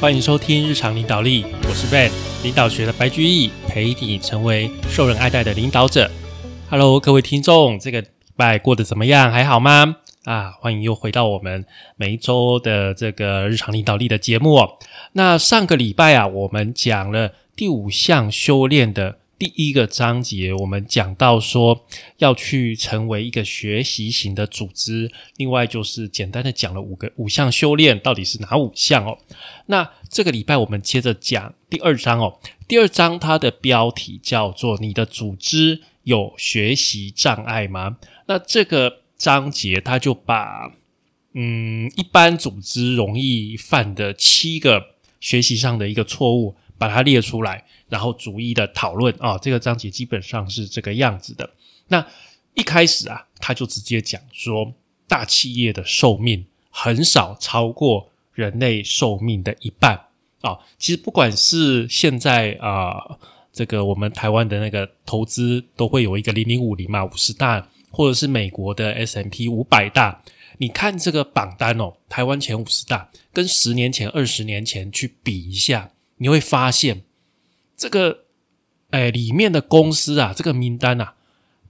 欢迎收听日常领导力，我是 Ben，领导学的白居易，陪你成为受人爱戴的领导者。Hello，各位听众，这个礼拜过得怎么样？还好吗？啊，欢迎又回到我们每一周的这个日常领导力的节目。那上个礼拜啊，我们讲了第五项修炼的。第一个章节，我们讲到说要去成为一个学习型的组织。另外就是简单的讲了五个五项修炼，到底是哪五项哦？那这个礼拜我们接着讲第二章哦。第二章它的标题叫做“你的组织有学习障碍吗？”那这个章节它就把嗯一般组织容易犯的七个学习上的一个错误，把它列出来。然后逐一的讨论啊，这个章节基本上是这个样子的。那一开始啊，他就直接讲说，大企业的寿命很少超过人类寿命的一半啊。其实不管是现在啊，这个我们台湾的那个投资都会有一个零零五零嘛，五十大，或者是美国的 S M P 五百大，你看这个榜单哦，台湾前五十大跟十年前、二十年前去比一下，你会发现。这个，哎，里面的公司啊，这个名单啊，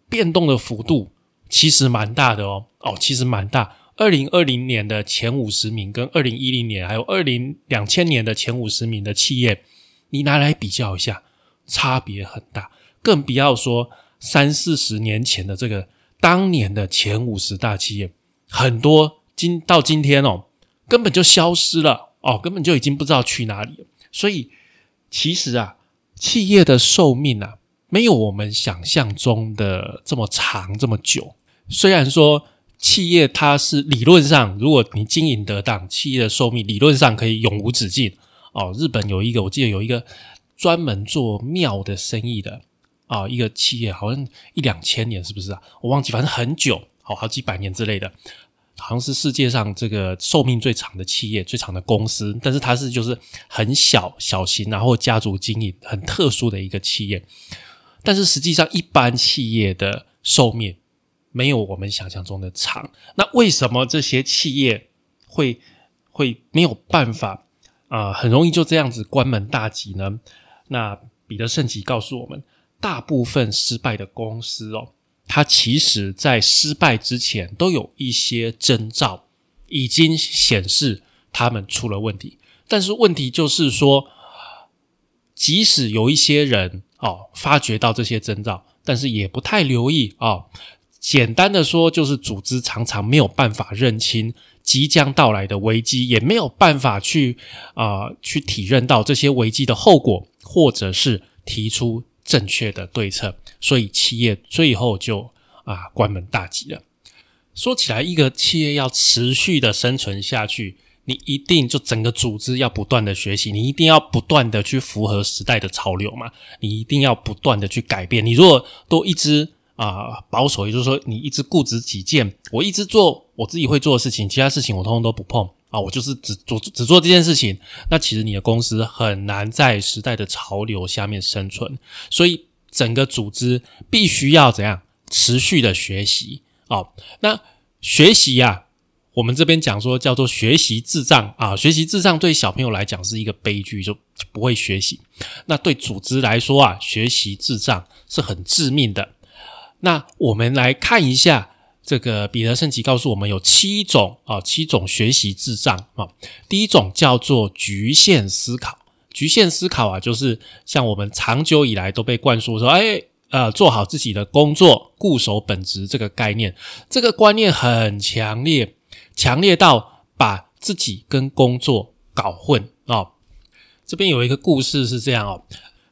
变动的幅度其实蛮大的哦。哦，其实蛮大。二零二零年的前五十名，跟二零一零年还有二零两千年的前五十名的企业，你拿来比较一下，差别很大。更不要说三四十年前的这个当年的前五十大企业，很多今到今天哦，根本就消失了哦，根本就已经不知道去哪里了。所以，其实啊。企业的寿命啊，没有我们想象中的这么长这么久。虽然说企业它是理论上，如果你经营得当，企业的寿命理论上可以永无止境哦。日本有一个，我记得有一个专门做庙的生意的啊，一个企业好像一两千年，是不是啊？我忘记，反正很久，好好几百年之类的。好像是世界上这个寿命最长的企业、最长的公司，但是它是就是很小小型，然后家族经营很特殊的一个企业。但是实际上，一般企业的寿命没有我们想象中的长。那为什么这些企业会会没有办法啊？很容易就这样子关门大吉呢？那彼得圣吉告诉我们，大部分失败的公司哦。它其实，在失败之前，都有一些征兆，已经显示他们出了问题。但是问题就是说，即使有一些人哦发觉到这些征兆，但是也不太留意哦。简单的说，就是组织常常没有办法认清即将到来的危机，也没有办法去啊去体认到这些危机的后果，或者是提出。正确的对策，所以企业最后就啊关门大吉了。说起来，一个企业要持续的生存下去，你一定就整个组织要不断的学习，你一定要不断的去符合时代的潮流嘛，你一定要不断的去改变。你如果都一直啊保守，也就是说你一直固执己见，我一直做我自己会做的事情，其他事情我通通都不碰。啊，我就是只做只做这件事情，那其实你的公司很难在时代的潮流下面生存，所以整个组织必须要怎样持续的学习哦。那学习呀，我们这边讲说叫做学习智障啊，学习智障对小朋友来讲是一个悲剧，就不会学习。那对组织来说啊，学习智障是很致命的。那我们来看一下。这个彼得圣吉告诉我们有七种啊，七种学习智障啊。第一种叫做局限思考，局限思考啊，就是像我们长久以来都被灌输说，哎，呃，做好自己的工作，固守本职这个概念，这个观念很强烈，强烈到把自己跟工作搞混啊。这边有一个故事是这样哦。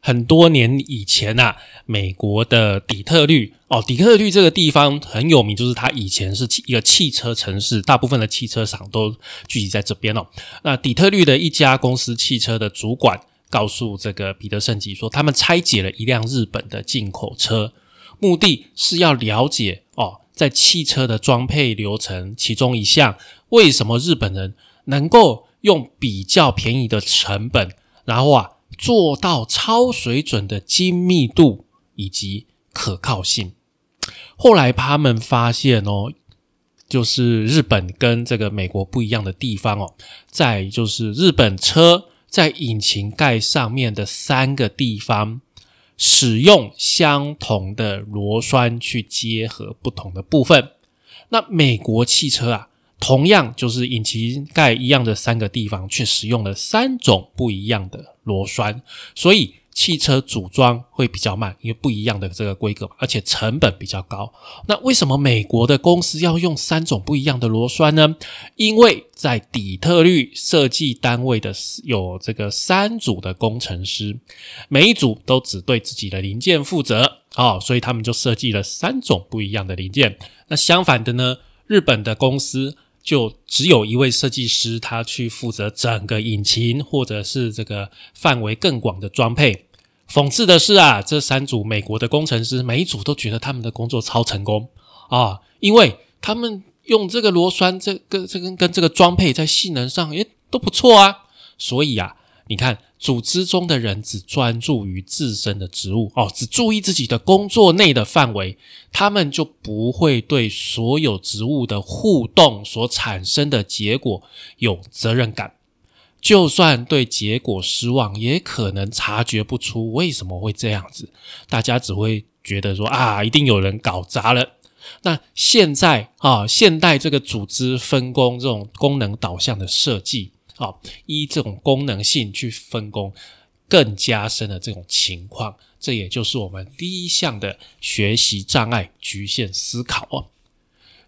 很多年以前呐，美国的底特律哦，底特律这个地方很有名，就是它以前是一个汽车城市，大部分的汽车厂都聚集在这边哦。那底特律的一家公司汽车的主管告诉这个彼得圣吉说，他们拆解了一辆日本的进口车，目的是要了解哦，在汽车的装配流程其中一项，为什么日本人能够用比较便宜的成本，然后啊。做到超水准的精密度以及可靠性。后来他们发现哦，就是日本跟这个美国不一样的地方哦，在就是日本车在引擎盖上面的三个地方使用相同的螺栓去结合不同的部分。那美国汽车啊，同样就是引擎盖一样的三个地方，却使用了三种不一样的螺栓，所以。汽车组装会比较慢，因为不一样的这个规格，而且成本比较高。那为什么美国的公司要用三种不一样的螺栓呢？因为在底特律设计单位的有这个三组的工程师，每一组都只对自己的零件负责哦，所以他们就设计了三种不一样的零件。那相反的呢，日本的公司。就只有一位设计师，他去负责整个引擎，或者是这个范围更广的装配。讽刺的是啊，这三组美国的工程师，每一组都觉得他们的工作超成功啊，因为他们用这个螺栓，这个这个跟这个装配在性能上诶都不错啊，所以啊，你看。组织中的人只专注于自身的职务哦，只注意自己的工作内的范围，他们就不会对所有职务的互动所产生的结果有责任感。就算对结果失望，也可能察觉不出为什么会这样子。大家只会觉得说啊，一定有人搞砸了。那现在啊，现代这个组织分工这种功能导向的设计。好，依这种功能性去分工，更加深了这种情况。这也就是我们第一项的学习障碍——局限思考哦。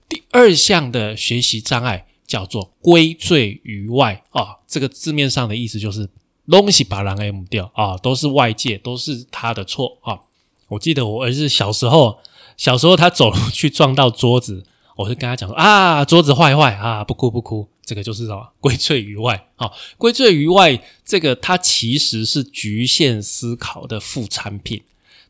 第二项的学习障碍叫做归罪于外啊。这个字面上的意思就是东西把人 M 掉啊，都是外界，都是他的错啊。我记得我儿子小时候，小时候他走路去撞到桌子，我就跟他讲说啊，桌子坏坏啊，不哭不哭。这个就是什么 归罪于外啊？归罪于外，这个它其实是局限思考的副产品。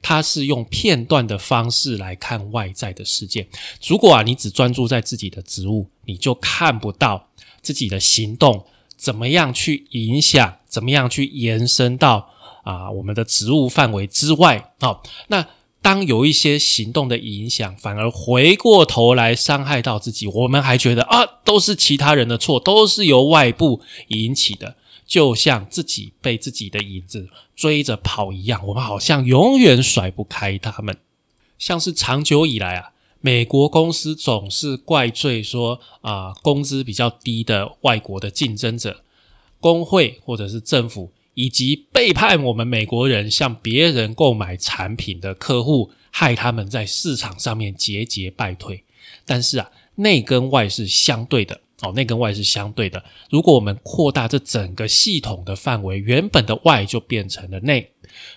它是用片段的方式来看外在的世界。如果啊，你只专注在自己的职务，你就看不到自己的行动怎么样去影响，怎么样去延伸到啊我们的职务范围之外啊。那当有一些行动的影响，反而回过头来伤害到自己，我们还觉得啊，都是其他人的错，都是由外部引起的，就像自己被自己的影子追着跑一样，我们好像永远甩不开他们。像是长久以来啊，美国公司总是怪罪说啊，工资比较低的外国的竞争者、工会或者是政府。以及背叛我们美国人向别人购买产品的客户，害他们在市场上面节节败退。但是啊，内跟外是相对的哦，内跟外是相对的。如果我们扩大这整个系统的范围，原本的外就变成了内。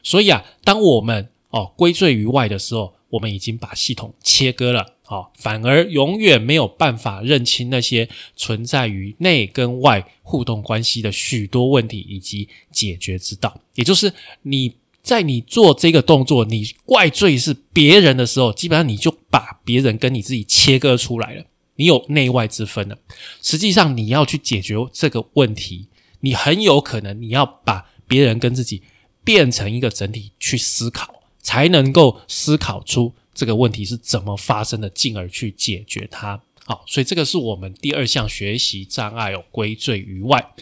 所以啊，当我们哦归罪于外的时候，我们已经把系统切割了。好，反而永远没有办法认清那些存在于内跟外互动关系的许多问题以及解决之道。也就是你在你做这个动作，你怪罪是别人的时候，基本上你就把别人跟你自己切割出来了，你有内外之分了。实际上，你要去解决这个问题，你很有可能你要把别人跟自己变成一个整体去思考，才能够思考出。这个问题是怎么发生的，进而去解决它。好，所以这个是我们第二项学习障碍哦，归罪于外。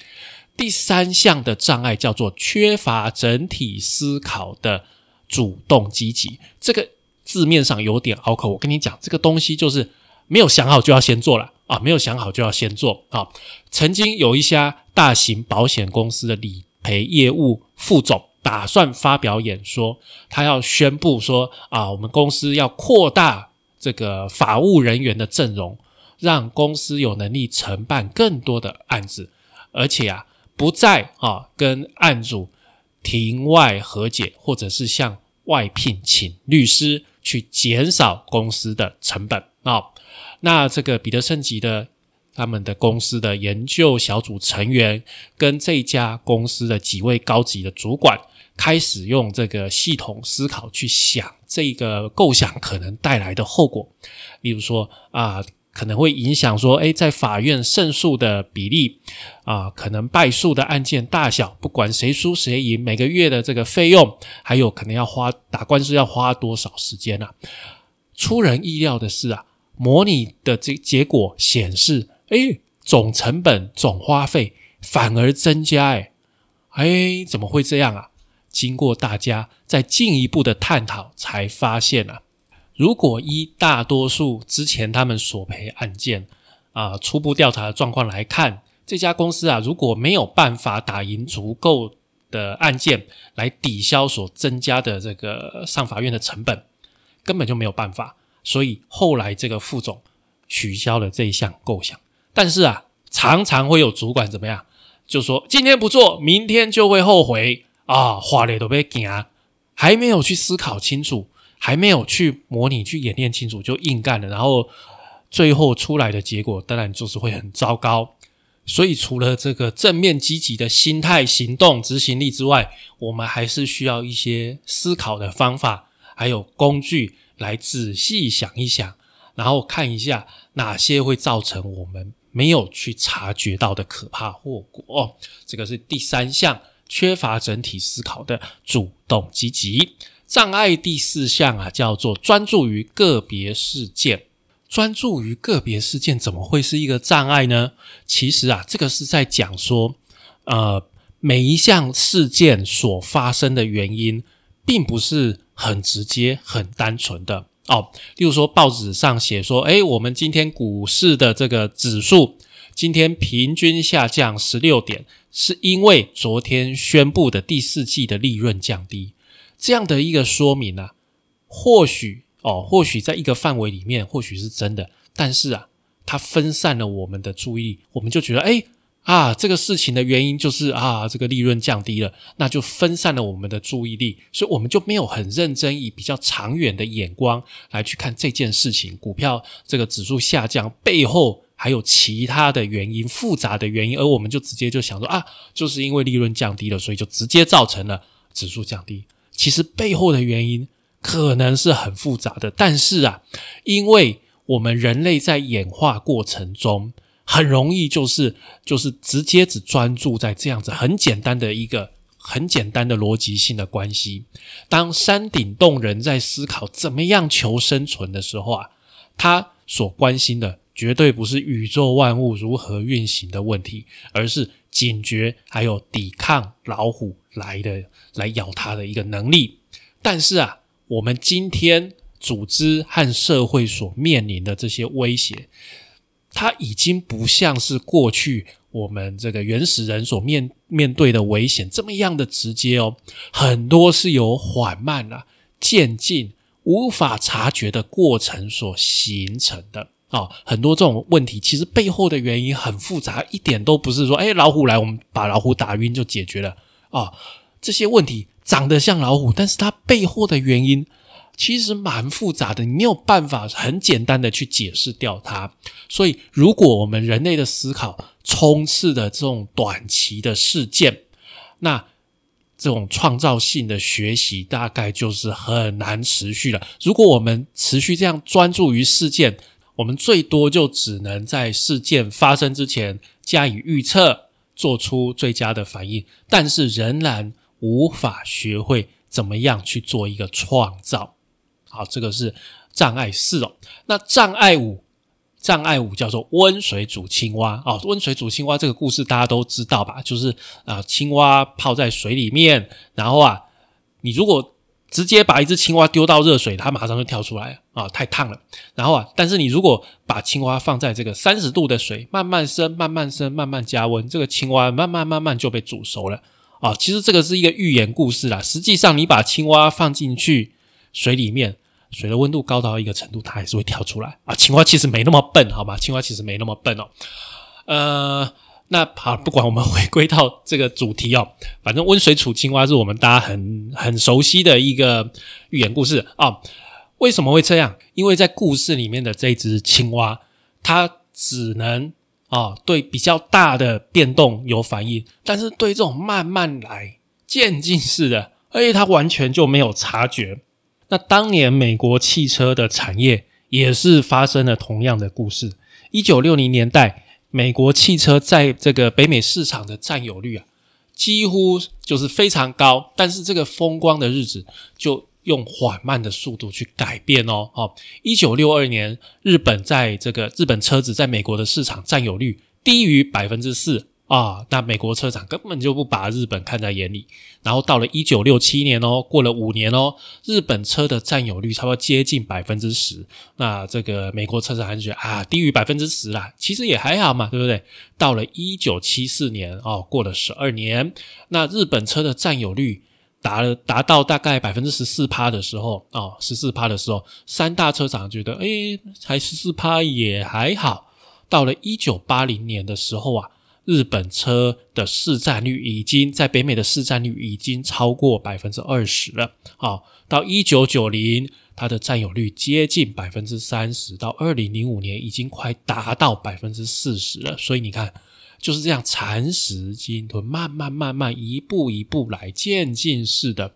第三项的障碍叫做缺乏整体思考的主动积极。这个字面上有点拗口，我跟你讲，这个东西就是没有想好就要先做了啊，没有想好就要先做啊。曾经有一家大型保险公司的理赔业务副总。打算发表演说，他要宣布说啊，我们公司要扩大这个法务人员的阵容，让公司有能力承办更多的案子，而且啊，不再啊跟案主庭外和解，或者是向外聘请律师去减少公司的成本啊。那这个彼得圣吉的。他们的公司的研究小组成员跟这家公司的几位高级的主管开始用这个系统思考去想这个构想可能带来的后果，例如说啊，可能会影响说，诶，在法院胜诉的比例啊，可能败诉的案件大小，不管谁输谁赢，每个月的这个费用，还有可能要花打官司要花多少时间啊？出人意料的是啊，模拟的这结果显示。哎，总成本、总花费反而增加，哎，哎，怎么会这样啊？经过大家再进一步的探讨，才发现啊，如果依大多数之前他们索赔案件啊初步调查的状况来看，这家公司啊，如果没有办法打赢足够的案件来抵消所增加的这个上法院的成本，根本就没有办法。所以后来这个副总取消了这一项构想。但是啊，常常会有主管怎么样，就说今天不做，明天就会后悔啊，话咧都被惊，还没有去思考清楚，还没有去模拟、去演练清楚，就硬干了，然后最后出来的结果当然就是会很糟糕。所以除了这个正面积极的心态、行动、执行力之外，我们还是需要一些思考的方法，还有工具来仔细想一想，然后看一下哪些会造成我们。没有去察觉到的可怕后果，这个是第三项缺乏整体思考的主动积极障碍。第四项啊，叫做专注于个别事件。专注于个别事件怎么会是一个障碍呢？其实啊，这个是在讲说，呃，每一项事件所发生的原因，并不是很直接、很单纯的。哦，例如说报纸上写说，哎，我们今天股市的这个指数今天平均下降十六点，是因为昨天宣布的第四季的利润降低，这样的一个说明啊，或许哦，或许在一个范围里面或许是真的，但是啊，它分散了我们的注意力，我们就觉得，哎。啊，这个事情的原因就是啊，这个利润降低了，那就分散了我们的注意力，所以我们就没有很认真以比较长远的眼光来去看这件事情。股票这个指数下降背后还有其他的原因，复杂的原因，而我们就直接就想说啊，就是因为利润降低了，所以就直接造成了指数降低。其实背后的原因可能是很复杂的，但是啊，因为我们人类在演化过程中。很容易就是就是直接只专注在这样子很简单的一个很简单的逻辑性的关系。当山顶洞人在思考怎么样求生存的时候啊，他所关心的绝对不是宇宙万物如何运行的问题，而是警觉还有抵抗老虎来的来咬它的一个能力。但是啊，我们今天组织和社会所面临的这些威胁。它已经不像是过去我们这个原始人所面面对的危险这么样的直接哦，很多是由缓慢啊、渐进、无法察觉的过程所形成的啊。很多这种问题其实背后的原因很复杂，一点都不是说哎老虎来我们把老虎打晕就解决了啊。这些问题长得像老虎，但是它背后的原因。其实蛮复杂的，你没有办法很简单的去解释掉它。所以，如果我们人类的思考充斥的这种短期的事件，那这种创造性的学习大概就是很难持续了。如果我们持续这样专注于事件，我们最多就只能在事件发生之前加以预测，做出最佳的反应，但是仍然无法学会怎么样去做一个创造。好，这个是障碍四哦。那障碍五，障碍五叫做温水煮青蛙啊。温水煮青蛙这个故事大家都知道吧？就是啊，青蛙泡在水里面，然后啊，你如果直接把一只青蛙丢到热水，它马上就跳出来啊，太烫了。然后啊，但是你如果把青蛙放在这个三十度的水，慢慢升，慢慢升，慢慢加温，这个青蛙慢慢慢慢就被煮熟了啊。其实这个是一个寓言故事啦。实际上，你把青蛙放进去水里面。水的温度高到一个程度，它还是会跳出来啊！青蛙其实没那么笨，好吧？青蛙其实没那么笨哦。呃，那好，不管我们回归到这个主题哦，反正温水煮青蛙是我们大家很很熟悉的一个寓言故事啊。为什么会这样？因为在故事里面的这只青蛙，它只能啊对比较大的变动有反应，但是对这种慢慢来、渐进式的，而且它完全就没有察觉。那当年美国汽车的产业也是发生了同样的故事。一九六零年代，美国汽车在这个北美市场的占有率啊，几乎就是非常高。但是这个风光的日子就用缓慢的速度去改变哦。好，一九六二年，日本在这个日本车子在美国的市场占有率低于百分之四啊，那美国车厂根本就不把日本看在眼里。然后到了一九六七年哦，过了五年哦，日本车的占有率差不多接近百分之十。那这个美国车厂还是觉得啊，低于百分之十啦，其实也还好嘛，对不对？到了一九七四年哦，过了十二年，那日本车的占有率达了达到大概百分之十四趴的时候哦，十四趴的时候，三大车厂觉得诶，才十四趴也还好。到了一九八零年的时候啊。日本车的市占率已经在北美的市占率已经超过百分之二十了。好，到一九九零，它的占有率接近百分之三十；到二零零五年，已经快达到百分之四十了。所以你看，就是这样蚕食鲸吞，慢慢慢慢，一步一步来，渐进式的。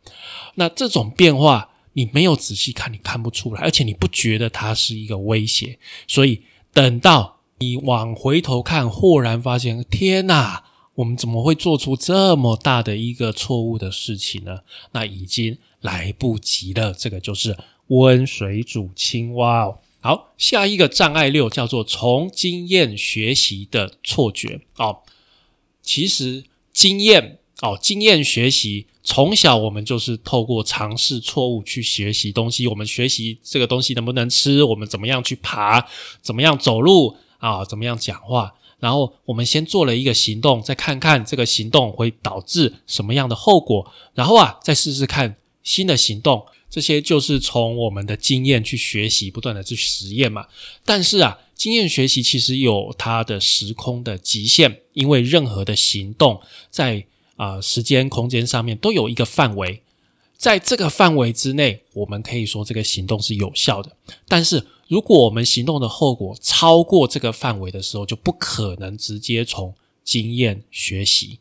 那这种变化，你没有仔细看，你看不出来，而且你不觉得它是一个威胁。所以等到。你往回头看，豁然发现，天哪，我们怎么会做出这么大的一个错误的事情呢？那已经来不及了。这个就是温水煮青蛙哦。好，下一个障碍六叫做从经验学习的错觉哦。其实经验哦，经验学习，从小我们就是透过尝试错误去学习东西。我们学习这个东西能不能吃，我们怎么样去爬，怎么样走路。啊，怎么样讲话？然后我们先做了一个行动，再看看这个行动会导致什么样的后果，然后啊，再试试看新的行动。这些就是从我们的经验去学习，不断的去实验嘛。但是啊，经验学习其实有它的时空的极限，因为任何的行动在啊时间空间上面都有一个范围。在这个范围之内，我们可以说这个行动是有效的。但是，如果我们行动的后果超过这个范围的时候，就不可能直接从经验学习。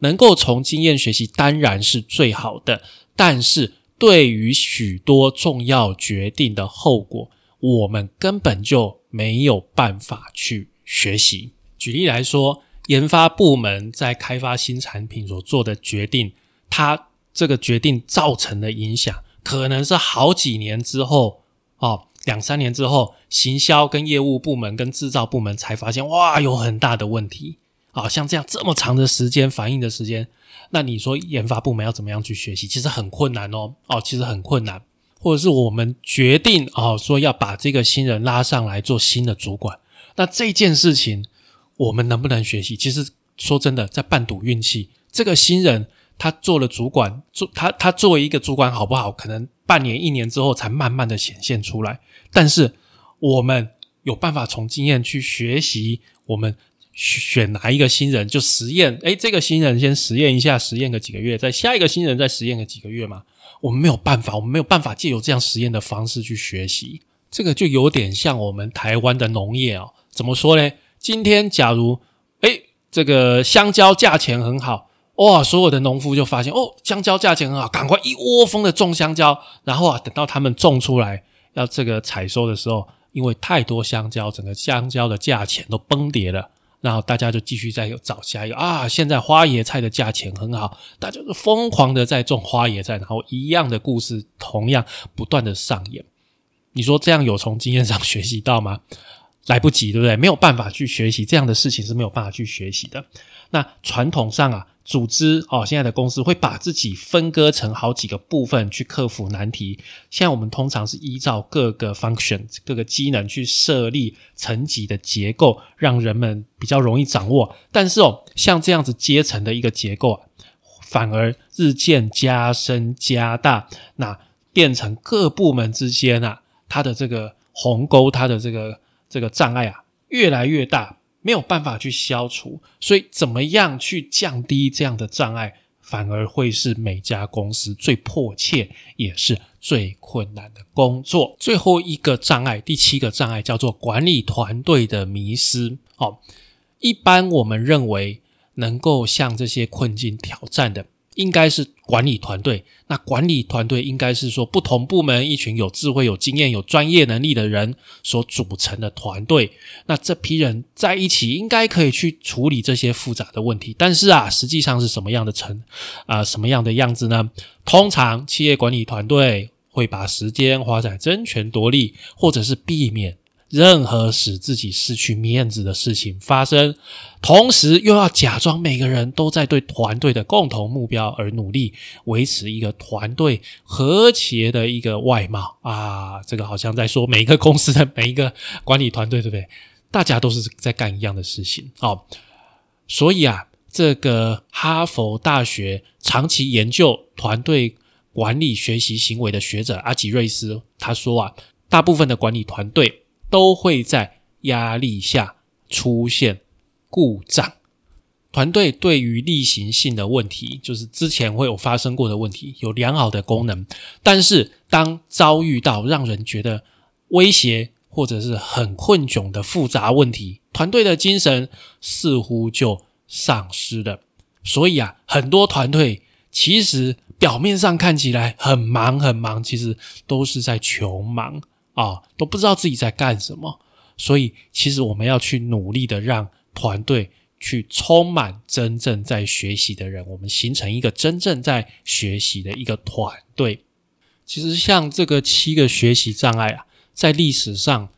能够从经验学习当然是最好的，但是对于许多重要决定的后果，我们根本就没有办法去学习。举例来说，研发部门在开发新产品所做的决定，它。这个决定造成的影响，可能是好几年之后，哦，两三年之后，行销跟业务部门跟制造部门才发现，哇，有很大的问题啊！像这样这么长的时间反应的时间，那你说研发部门要怎么样去学习？其实很困难哦，哦，其实很困难。或者是我们决定哦，说要把这个新人拉上来做新的主管，那这件事情我们能不能学习？其实说真的，在半赌运气，这个新人。他做了主管，做他他作为一个主管好不好？可能半年一年之后才慢慢的显现出来。但是我们有办法从经验去学习，我们选哪一个新人就实验。诶，这个新人先实验一下，实验个几个月，再下一个新人再实验个几个月嘛？我们没有办法，我们没有办法借由这样实验的方式去学习。这个就有点像我们台湾的农业哦。怎么说呢？今天假如诶，这个香蕉价钱很好。哇！所有的农夫就发现哦，香蕉价钱很好，赶快一窝蜂的种香蕉。然后啊，等到他们种出来要这个采收的时候，因为太多香蕉，整个香蕉的价钱都崩跌了。然后大家就继续再找下一个啊。现在花椰菜的价钱很好，大家就疯狂的在种花椰菜。然后一样的故事同样不断的上演。你说这样有从经验上学习到吗？来不及，对不对？没有办法去学习这样的事情是没有办法去学习的。那传统上啊。组织哦，现在的公司会把自己分割成好几个部分去克服难题。现在我们通常是依照各个 function、各个机能去设立层级的结构，让人们比较容易掌握。但是哦，像这样子阶层的一个结构啊，反而日渐加深加大，那变成各部门之间啊，它的这个鸿沟，它的这个这个障碍啊，越来越大。没有办法去消除，所以怎么样去降低这样的障碍，反而会是每家公司最迫切也是最困难的工作。最后一个障碍，第七个障碍叫做管理团队的迷失。哦，一般我们认为能够向这些困境挑战的。应该是管理团队，那管理团队应该是说不同部门一群有智慧、有经验、有专业能力的人所组成的团队。那这批人在一起，应该可以去处理这些复杂的问题。但是啊，实际上是什么样的成啊什么样的样子呢？通常企业管理团队会把时间花在争权夺利，或者是避免任何使自己失去面子的事情发生，同时又要假装每个人都在对团队的共同目标而努力，维持一个团队和谐的一个外貌啊！这个好像在说每一个公司的每一个管理团队，对不对？大家都是在干一样的事情哦。所以啊，这个哈佛大学长期研究团队管理学习行为的学者阿吉瑞斯他说啊，大部分的管理团队。都会在压力下出现故障。团队对于例行性的问题，就是之前会有发生过的问题，有良好的功能，但是当遭遇到让人觉得威胁或者是很困窘的复杂问题，团队的精神似乎就丧失了。所以啊，很多团队其实表面上看起来很忙很忙，其实都是在求忙。啊，都不知道自己在干什么，所以其实我们要去努力的让团队去充满真正在学习的人，我们形成一个真正在学习的一个团队。其实像这个七个学习障碍啊，在历史上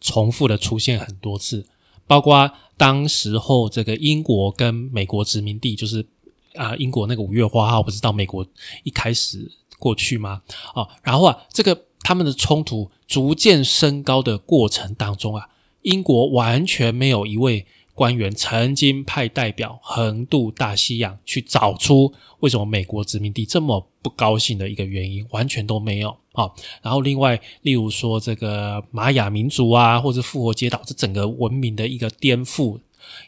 重复的出现很多次，包括当时候这个英国跟美国殖民地，就是啊，英国那个五月花号不是到美国一开始过去吗？啊，然后啊，这个。他们的冲突逐渐升高的过程当中啊，英国完全没有一位官员曾经派代表横渡大西洋去找出为什么美国殖民地这么不高兴的一个原因，完全都没有啊。然后另外，例如说这个玛雅民族啊，或者复活节岛这整个文明的一个颠覆，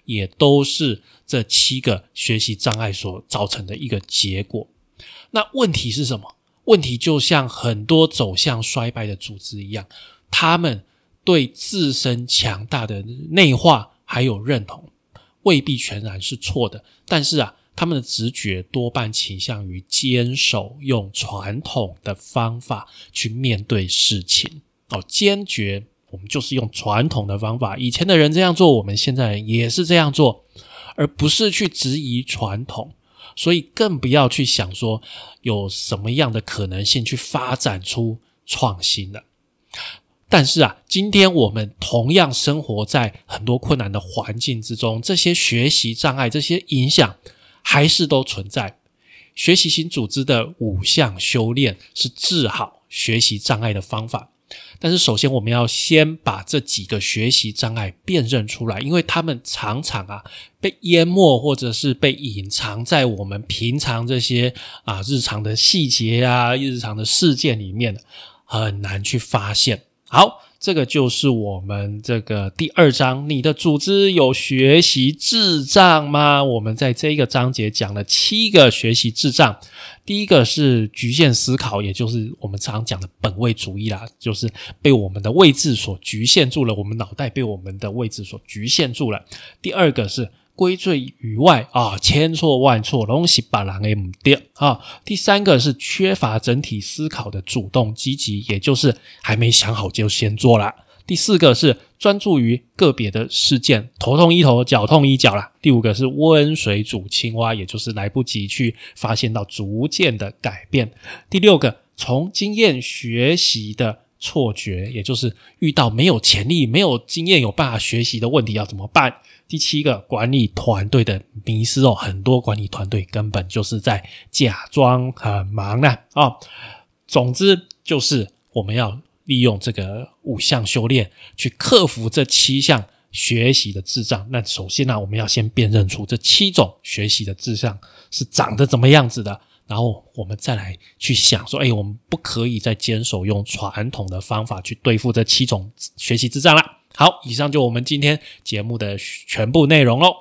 也都是这七个学习障碍所造成的一个结果。那问题是什么？问题就像很多走向衰败的组织一样，他们对自身强大的内化还有认同，未必全然是错的。但是啊，他们的直觉多半倾向于坚守用传统的方法去面对事情。哦，坚决，我们就是用传统的方法。以前的人这样做，我们现在也是这样做，而不是去质疑传统。所以更不要去想说有什么样的可能性去发展出创新了。但是啊，今天我们同样生活在很多困难的环境之中，这些学习障碍、这些影响还是都存在。学习型组织的五项修炼是治好学习障碍的方法。但是，首先我们要先把这几个学习障碍辨认出来，因为他们常常啊被淹没，或者是被隐藏在我们平常这些啊日常的细节啊、日常的事件里面，很难去发现。好。这个就是我们这个第二章，你的组织有学习智障吗？我们在这一个章节讲了七个学习智障。第一个是局限思考，也就是我们常讲的本位主义啦，就是被我们的位置所局限住了，我们脑袋被我们的位置所局限住了。第二个是。归罪于外啊，千错万错，东西把人给唔掉啊。第三个是缺乏整体思考的主动积极，也就是还没想好就先做了。第四个是专注于个别的事件，头痛医头，脚痛医脚啦。第五个是温水煮青蛙，也就是来不及去发现到逐渐的改变。第六个从经验学习的。错觉，也就是遇到没有潜力、没有经验、有办法学习的问题要怎么办？第七个，管理团队的迷失哦，很多管理团队根本就是在假装很忙呢哦。总之，就是我们要利用这个五项修炼去克服这七项学习的智障。那首先呢，我们要先辨认出这七种学习的智障是长得怎么样子的。然后我们再来去想说，哎，我们不可以再坚守用传统的方法去对付这七种学习智障了。好，以上就我们今天节目的全部内容喽。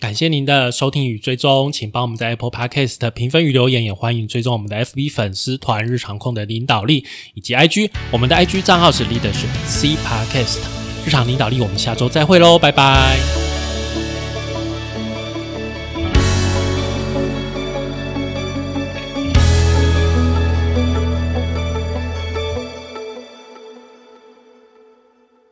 感谢您的收听与追踪，请帮我们在 Apple Podcast 评分与留言，也欢迎追踪我们的 FB 粉丝团日常控的领导力以及 IG，我们的 IG 账号是 Leadership C Podcast 日常领导力。我们下周再会喽，拜拜。